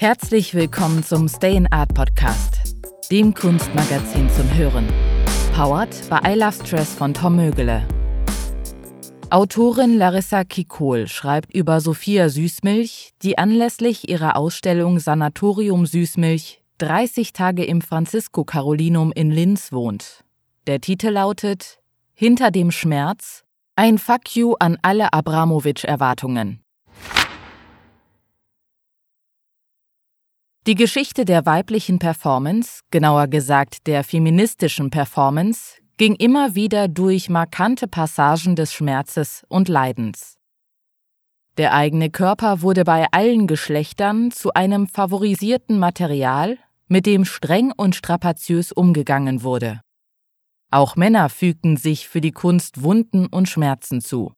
Herzlich willkommen zum Stay in Art Podcast, dem Kunstmagazin zum Hören. Powered bei I Love Stress von Tom Mögele. Autorin Larissa Kikol schreibt über Sophia Süßmilch, die anlässlich ihrer Ausstellung Sanatorium Süßmilch 30 Tage im Francisco Carolinum in Linz wohnt. Der Titel lautet Hinter dem Schmerz ein Fuck you an alle Abramowitsch-Erwartungen. Die Geschichte der weiblichen Performance, genauer gesagt der feministischen Performance, ging immer wieder durch markante Passagen des Schmerzes und Leidens. Der eigene Körper wurde bei allen Geschlechtern zu einem favorisierten Material, mit dem streng und strapaziös umgegangen wurde. Auch Männer fügten sich für die Kunst Wunden und Schmerzen zu.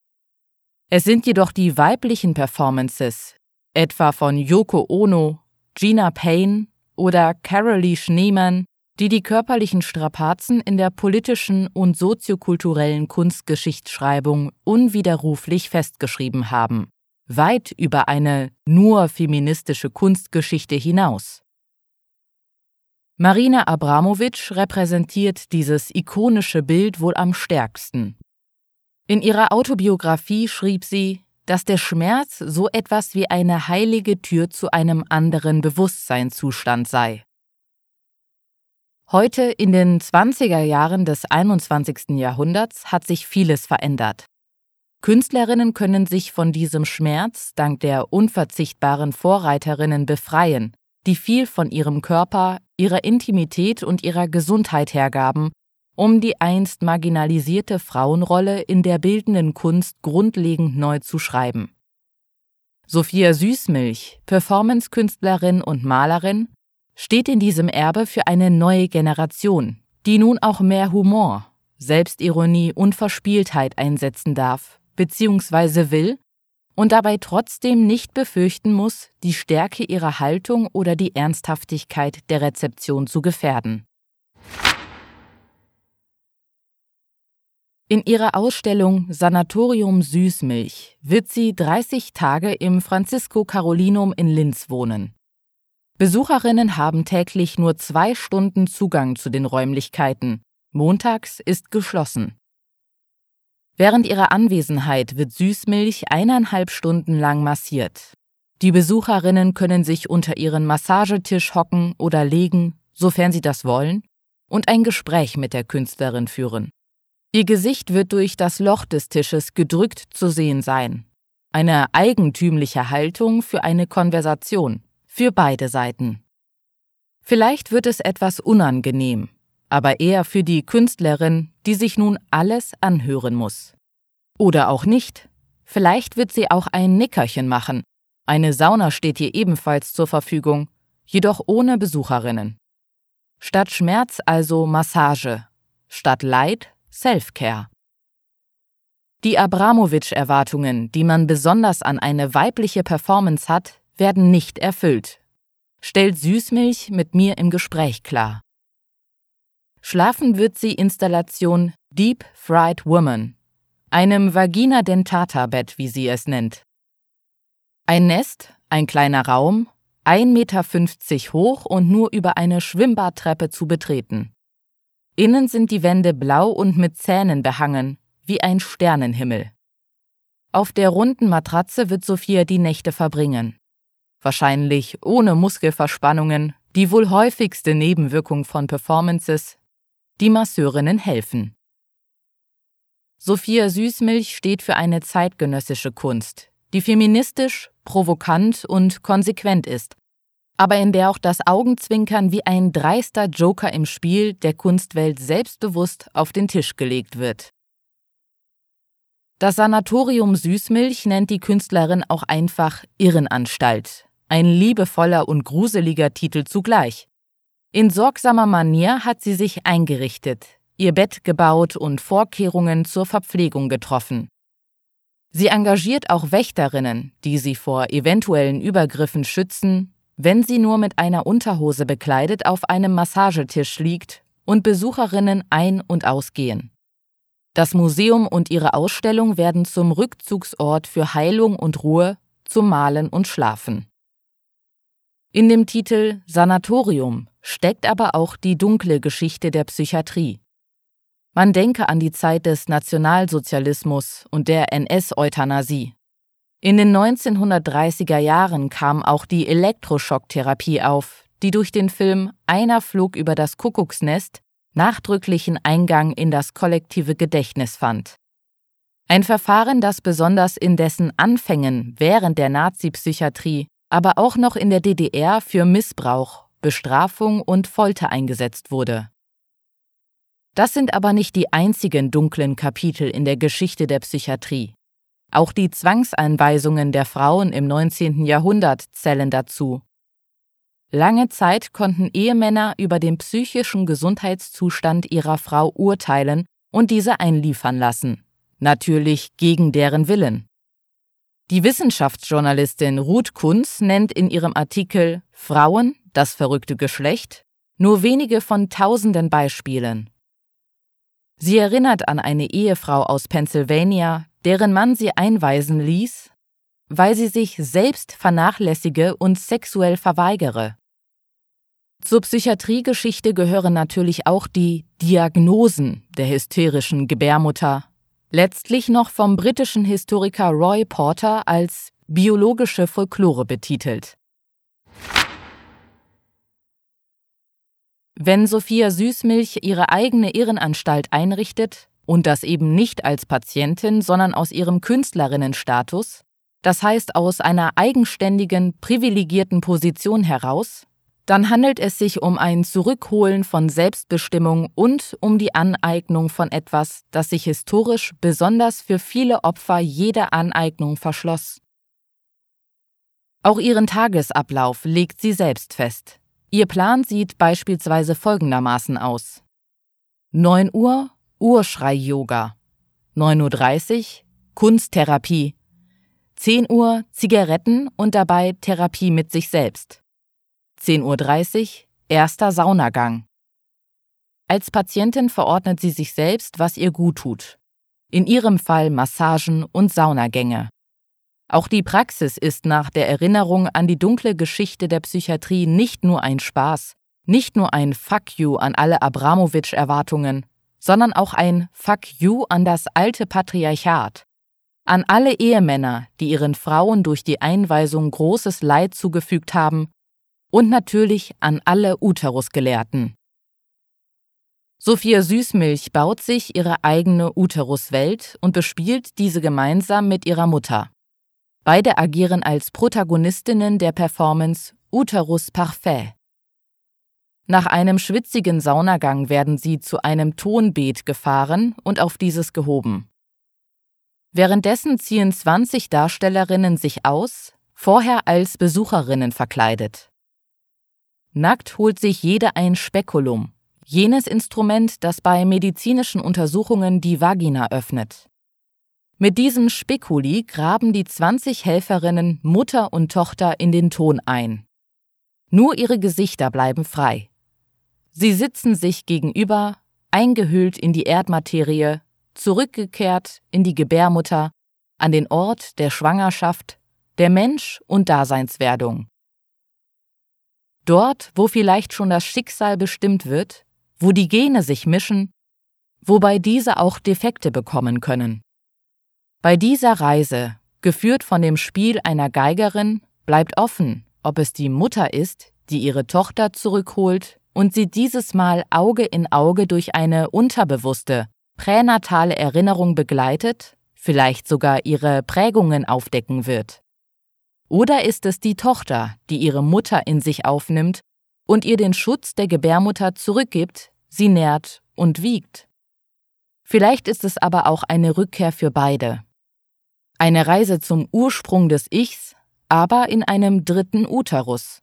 Es sind jedoch die weiblichen Performances, etwa von Yoko Ono, Gina Payne oder Carolee Schneemann, die die körperlichen Strapazen in der politischen und soziokulturellen Kunstgeschichtsschreibung unwiderruflich festgeschrieben haben, weit über eine nur feministische Kunstgeschichte hinaus. Marina Abramowitsch repräsentiert dieses ikonische Bild wohl am stärksten. In ihrer Autobiografie schrieb sie, dass der Schmerz so etwas wie eine heilige Tür zu einem anderen Bewusstseinszustand sei. Heute in den 20er Jahren des 21. Jahrhunderts hat sich vieles verändert. Künstlerinnen können sich von diesem Schmerz dank der unverzichtbaren Vorreiterinnen befreien, die viel von ihrem Körper, ihrer Intimität und ihrer Gesundheit hergaben um die einst marginalisierte Frauenrolle in der bildenden Kunst grundlegend neu zu schreiben. Sophia Süßmilch, Performancekünstlerin und Malerin, steht in diesem Erbe für eine neue Generation, die nun auch mehr Humor, Selbstironie und Verspieltheit einsetzen darf, beziehungsweise will, und dabei trotzdem nicht befürchten muss, die Stärke ihrer Haltung oder die Ernsthaftigkeit der Rezeption zu gefährden. In ihrer Ausstellung Sanatorium Süßmilch wird sie 30 Tage im Francisco Carolinum in Linz wohnen. Besucherinnen haben täglich nur zwei Stunden Zugang zu den Räumlichkeiten. Montags ist geschlossen. Während ihrer Anwesenheit wird Süßmilch eineinhalb Stunden lang massiert. Die Besucherinnen können sich unter ihren Massagetisch hocken oder legen, sofern sie das wollen, und ein Gespräch mit der Künstlerin führen. Ihr Gesicht wird durch das Loch des Tisches gedrückt zu sehen sein. Eine eigentümliche Haltung für eine Konversation, für beide Seiten. Vielleicht wird es etwas unangenehm, aber eher für die Künstlerin, die sich nun alles anhören muss. Oder auch nicht. Vielleicht wird sie auch ein Nickerchen machen. Eine Sauna steht hier ebenfalls zur Verfügung, jedoch ohne Besucherinnen. Statt Schmerz also Massage, statt Leid Self-Care. Die Abramowitsch-Erwartungen, die man besonders an eine weibliche Performance hat, werden nicht erfüllt, stellt Süßmilch mit mir im Gespräch klar. Schlafen wird sie Installation Deep Fried Woman, einem Vagina Dentata Bett, wie sie es nennt. Ein Nest, ein kleiner Raum, 1,50 Meter hoch und nur über eine Schwimmbadtreppe zu betreten. Innen sind die Wände blau und mit Zähnen behangen, wie ein Sternenhimmel. Auf der runden Matratze wird Sophia die Nächte verbringen. Wahrscheinlich ohne Muskelverspannungen, die wohl häufigste Nebenwirkung von Performances. Die Masseurinnen helfen. Sophia Süßmilch steht für eine zeitgenössische Kunst, die feministisch, provokant und konsequent ist aber in der auch das Augenzwinkern wie ein dreister Joker im Spiel der Kunstwelt selbstbewusst auf den Tisch gelegt wird. Das Sanatorium Süßmilch nennt die Künstlerin auch einfach Irrenanstalt, ein liebevoller und gruseliger Titel zugleich. In sorgsamer Manier hat sie sich eingerichtet, ihr Bett gebaut und Vorkehrungen zur Verpflegung getroffen. Sie engagiert auch Wächterinnen, die sie vor eventuellen Übergriffen schützen wenn sie nur mit einer Unterhose bekleidet auf einem Massagetisch liegt und Besucherinnen ein- und ausgehen. Das Museum und ihre Ausstellung werden zum Rückzugsort für Heilung und Ruhe, zum Malen und Schlafen. In dem Titel Sanatorium steckt aber auch die dunkle Geschichte der Psychiatrie. Man denke an die Zeit des Nationalsozialismus und der NS-Euthanasie. In den 1930er Jahren kam auch die Elektroschocktherapie auf, die durch den Film Einer flog über das Kuckucksnest nachdrücklichen Eingang in das kollektive Gedächtnis fand. Ein Verfahren, das besonders in dessen Anfängen während der Nazi-Psychiatrie, aber auch noch in der DDR für Missbrauch, Bestrafung und Folter eingesetzt wurde. Das sind aber nicht die einzigen dunklen Kapitel in der Geschichte der Psychiatrie. Auch die Zwangseinweisungen der Frauen im 19. Jahrhundert zählen dazu. Lange Zeit konnten Ehemänner über den psychischen Gesundheitszustand ihrer Frau urteilen und diese einliefern lassen. Natürlich gegen deren Willen. Die Wissenschaftsjournalistin Ruth Kunz nennt in ihrem Artikel Frauen, das verrückte Geschlecht, nur wenige von tausenden Beispielen. Sie erinnert an eine Ehefrau aus Pennsylvania, deren Mann sie einweisen ließ, weil sie sich selbst vernachlässige und sexuell verweigere. Zur Psychiatriegeschichte gehören natürlich auch die Diagnosen der hysterischen Gebärmutter, letztlich noch vom britischen Historiker Roy Porter als biologische Folklore betitelt. Wenn Sophia Süßmilch ihre eigene Irrenanstalt einrichtet, und das eben nicht als Patientin, sondern aus ihrem Künstlerinnenstatus, das heißt aus einer eigenständigen, privilegierten Position heraus, dann handelt es sich um ein Zurückholen von Selbstbestimmung und um die Aneignung von etwas, das sich historisch besonders für viele Opfer jeder Aneignung verschloss. Auch ihren Tagesablauf legt sie selbst fest. Ihr Plan sieht beispielsweise folgendermaßen aus. 9 Uhr Urschrei-Yoga. 9.30 Uhr Kunsttherapie. 10 Uhr Zigaretten und dabei Therapie mit sich selbst. 10.30 Uhr erster Saunagang. Als Patientin verordnet sie sich selbst, was ihr gut tut. In ihrem Fall Massagen und Saunagänge. Auch die Praxis ist nach der Erinnerung an die dunkle Geschichte der Psychiatrie nicht nur ein Spaß, nicht nur ein Fuck you an alle Abramowitsch-Erwartungen, sondern auch ein Fuck you an das alte Patriarchat, an alle Ehemänner, die ihren Frauen durch die Einweisung großes Leid zugefügt haben, und natürlich an alle Uterusgelehrten. Sophia Süßmilch baut sich ihre eigene Uteruswelt und bespielt diese gemeinsam mit ihrer Mutter. Beide agieren als Protagonistinnen der Performance Uterus Parfait. Nach einem schwitzigen Saunagang werden sie zu einem Tonbeet gefahren und auf dieses gehoben. Währenddessen ziehen 20 Darstellerinnen sich aus, vorher als Besucherinnen verkleidet. Nackt holt sich jede ein Spekulum, jenes Instrument, das bei medizinischen Untersuchungen die Vagina öffnet. Mit diesem Spekuli graben die 20 Helferinnen Mutter und Tochter in den Ton ein. Nur ihre Gesichter bleiben frei. Sie sitzen sich gegenüber, eingehüllt in die Erdmaterie, zurückgekehrt in die Gebärmutter, an den Ort der Schwangerschaft, der Mensch und Daseinswerdung. Dort, wo vielleicht schon das Schicksal bestimmt wird, wo die Gene sich mischen, wobei diese auch Defekte bekommen können. Bei dieser Reise, geführt von dem Spiel einer Geigerin, bleibt offen, ob es die Mutter ist, die ihre Tochter zurückholt und sie dieses Mal Auge in Auge durch eine unterbewusste, pränatale Erinnerung begleitet, vielleicht sogar ihre Prägungen aufdecken wird. Oder ist es die Tochter, die ihre Mutter in sich aufnimmt und ihr den Schutz der Gebärmutter zurückgibt, sie nährt und wiegt? Vielleicht ist es aber auch eine Rückkehr für beide. Eine Reise zum Ursprung des Ichs, aber in einem dritten Uterus.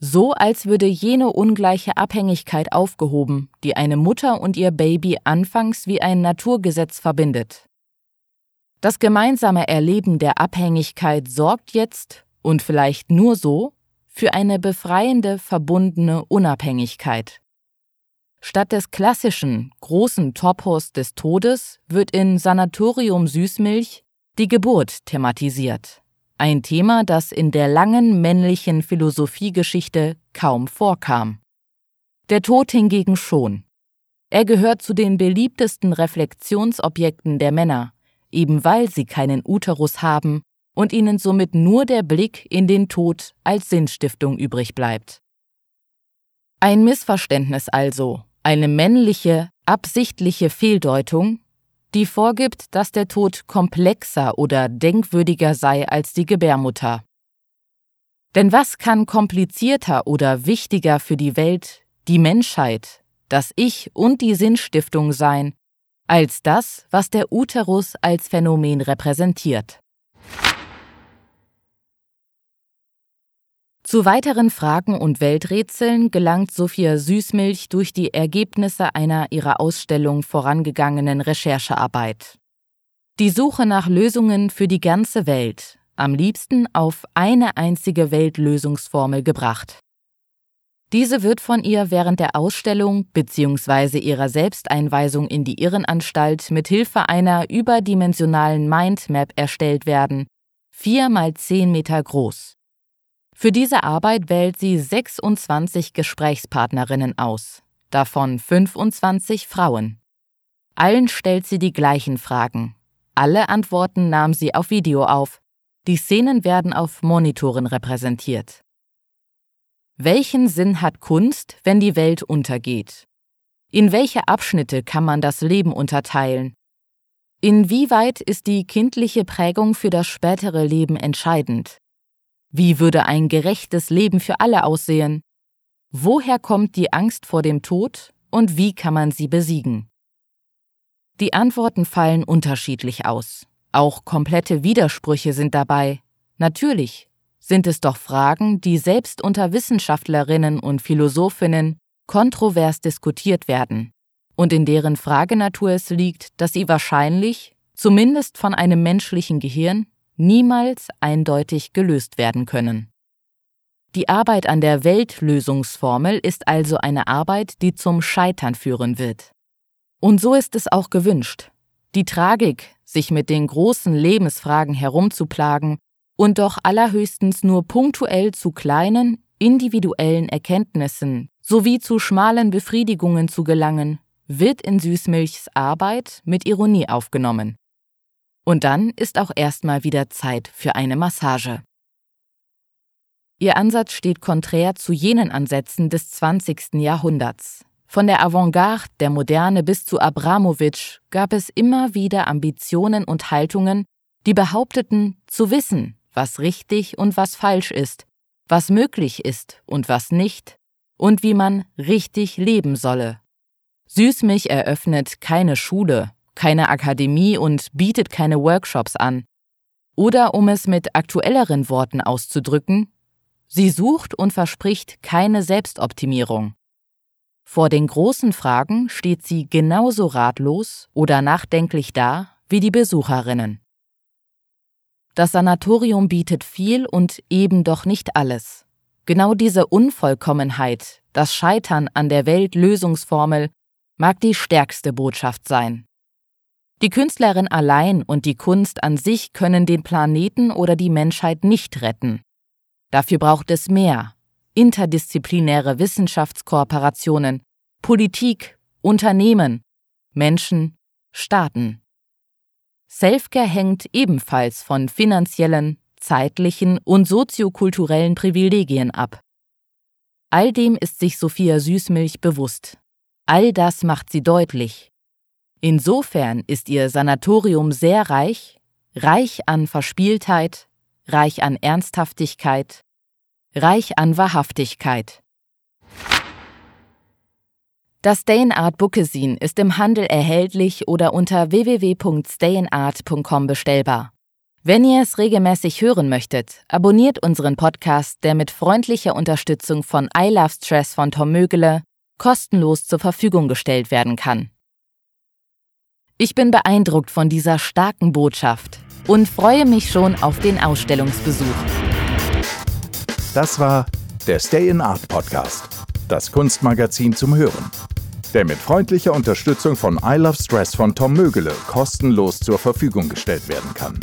So als würde jene ungleiche Abhängigkeit aufgehoben, die eine Mutter und ihr Baby anfangs wie ein Naturgesetz verbindet. Das gemeinsame Erleben der Abhängigkeit sorgt jetzt, und vielleicht nur so, für eine befreiende, verbundene Unabhängigkeit. Statt des klassischen, großen Topos des Todes wird in Sanatorium Süßmilch die Geburt thematisiert. Ein Thema, das in der langen männlichen Philosophiegeschichte kaum vorkam. Der Tod hingegen schon. Er gehört zu den beliebtesten Reflexionsobjekten der Männer, eben weil sie keinen Uterus haben und ihnen somit nur der Blick in den Tod als Sinnstiftung übrig bleibt. Ein Missverständnis also, eine männliche, absichtliche Fehldeutung, die vorgibt, dass der Tod komplexer oder denkwürdiger sei als die Gebärmutter. Denn was kann komplizierter oder wichtiger für die Welt, die Menschheit, das Ich und die Sinnstiftung sein, als das, was der Uterus als Phänomen repräsentiert? Zu weiteren Fragen und Welträtseln gelangt Sophia Süßmilch durch die Ergebnisse einer ihrer Ausstellung vorangegangenen Recherchearbeit. Die Suche nach Lösungen für die ganze Welt, am liebsten auf eine einzige Weltlösungsformel gebracht. Diese wird von ihr während der Ausstellung bzw. ihrer Selbsteinweisung in die Irrenanstalt mit Hilfe einer überdimensionalen Mindmap erstellt werden, vier mal zehn Meter groß. Für diese Arbeit wählt sie 26 Gesprächspartnerinnen aus, davon 25 Frauen. Allen stellt sie die gleichen Fragen. Alle Antworten nahm sie auf Video auf. Die Szenen werden auf Monitoren repräsentiert. Welchen Sinn hat Kunst, wenn die Welt untergeht? In welche Abschnitte kann man das Leben unterteilen? Inwieweit ist die kindliche Prägung für das spätere Leben entscheidend? Wie würde ein gerechtes Leben für alle aussehen? Woher kommt die Angst vor dem Tod und wie kann man sie besiegen? Die Antworten fallen unterschiedlich aus. Auch komplette Widersprüche sind dabei. Natürlich sind es doch Fragen, die selbst unter Wissenschaftlerinnen und Philosophinnen kontrovers diskutiert werden und in deren Fragenatur es liegt, dass sie wahrscheinlich, zumindest von einem menschlichen Gehirn, niemals eindeutig gelöst werden können. Die Arbeit an der Weltlösungsformel ist also eine Arbeit, die zum Scheitern führen wird. Und so ist es auch gewünscht. Die Tragik, sich mit den großen Lebensfragen herumzuplagen und doch allerhöchstens nur punktuell zu kleinen, individuellen Erkenntnissen sowie zu schmalen Befriedigungen zu gelangen, wird in Süßmilchs Arbeit mit Ironie aufgenommen. Und dann ist auch erstmal wieder Zeit für eine Massage. Ihr Ansatz steht konträr zu jenen Ansätzen des 20. Jahrhunderts. Von der Avantgarde der Moderne bis zu Abramowitsch gab es immer wieder Ambitionen und Haltungen, die behaupteten, zu wissen, was richtig und was falsch ist, was möglich ist und was nicht, und wie man richtig leben solle. Süßmilch eröffnet keine Schule, keine Akademie und bietet keine Workshops an. Oder um es mit aktuelleren Worten auszudrücken, sie sucht und verspricht keine Selbstoptimierung. Vor den großen Fragen steht sie genauso ratlos oder nachdenklich da wie die Besucherinnen. Das Sanatorium bietet viel und eben doch nicht alles. Genau diese Unvollkommenheit, das Scheitern an der Weltlösungsformel, mag die stärkste Botschaft sein. Die Künstlerin allein und die Kunst an sich können den Planeten oder die Menschheit nicht retten. Dafür braucht es mehr interdisziplinäre Wissenschaftskooperationen, Politik, Unternehmen, Menschen, Staaten. Selfcare hängt ebenfalls von finanziellen, zeitlichen und soziokulturellen Privilegien ab. All dem ist sich Sophia Süßmilch bewusst. All das macht sie deutlich, Insofern ist ihr Sanatorium sehr reich, reich an Verspieltheit, reich an Ernsthaftigkeit, reich an Wahrhaftigkeit. Das Stayinart Bookesin ist im Handel erhältlich oder unter www.stayinart.com bestellbar. Wenn ihr es regelmäßig hören möchtet, abonniert unseren Podcast, der mit freundlicher Unterstützung von I Love Stress von Tom Mögele kostenlos zur Verfügung gestellt werden kann. Ich bin beeindruckt von dieser starken Botschaft und freue mich schon auf den Ausstellungsbesuch. Das war der Stay in Art Podcast, das Kunstmagazin zum Hören, der mit freundlicher Unterstützung von I Love Stress von Tom Mögele kostenlos zur Verfügung gestellt werden kann.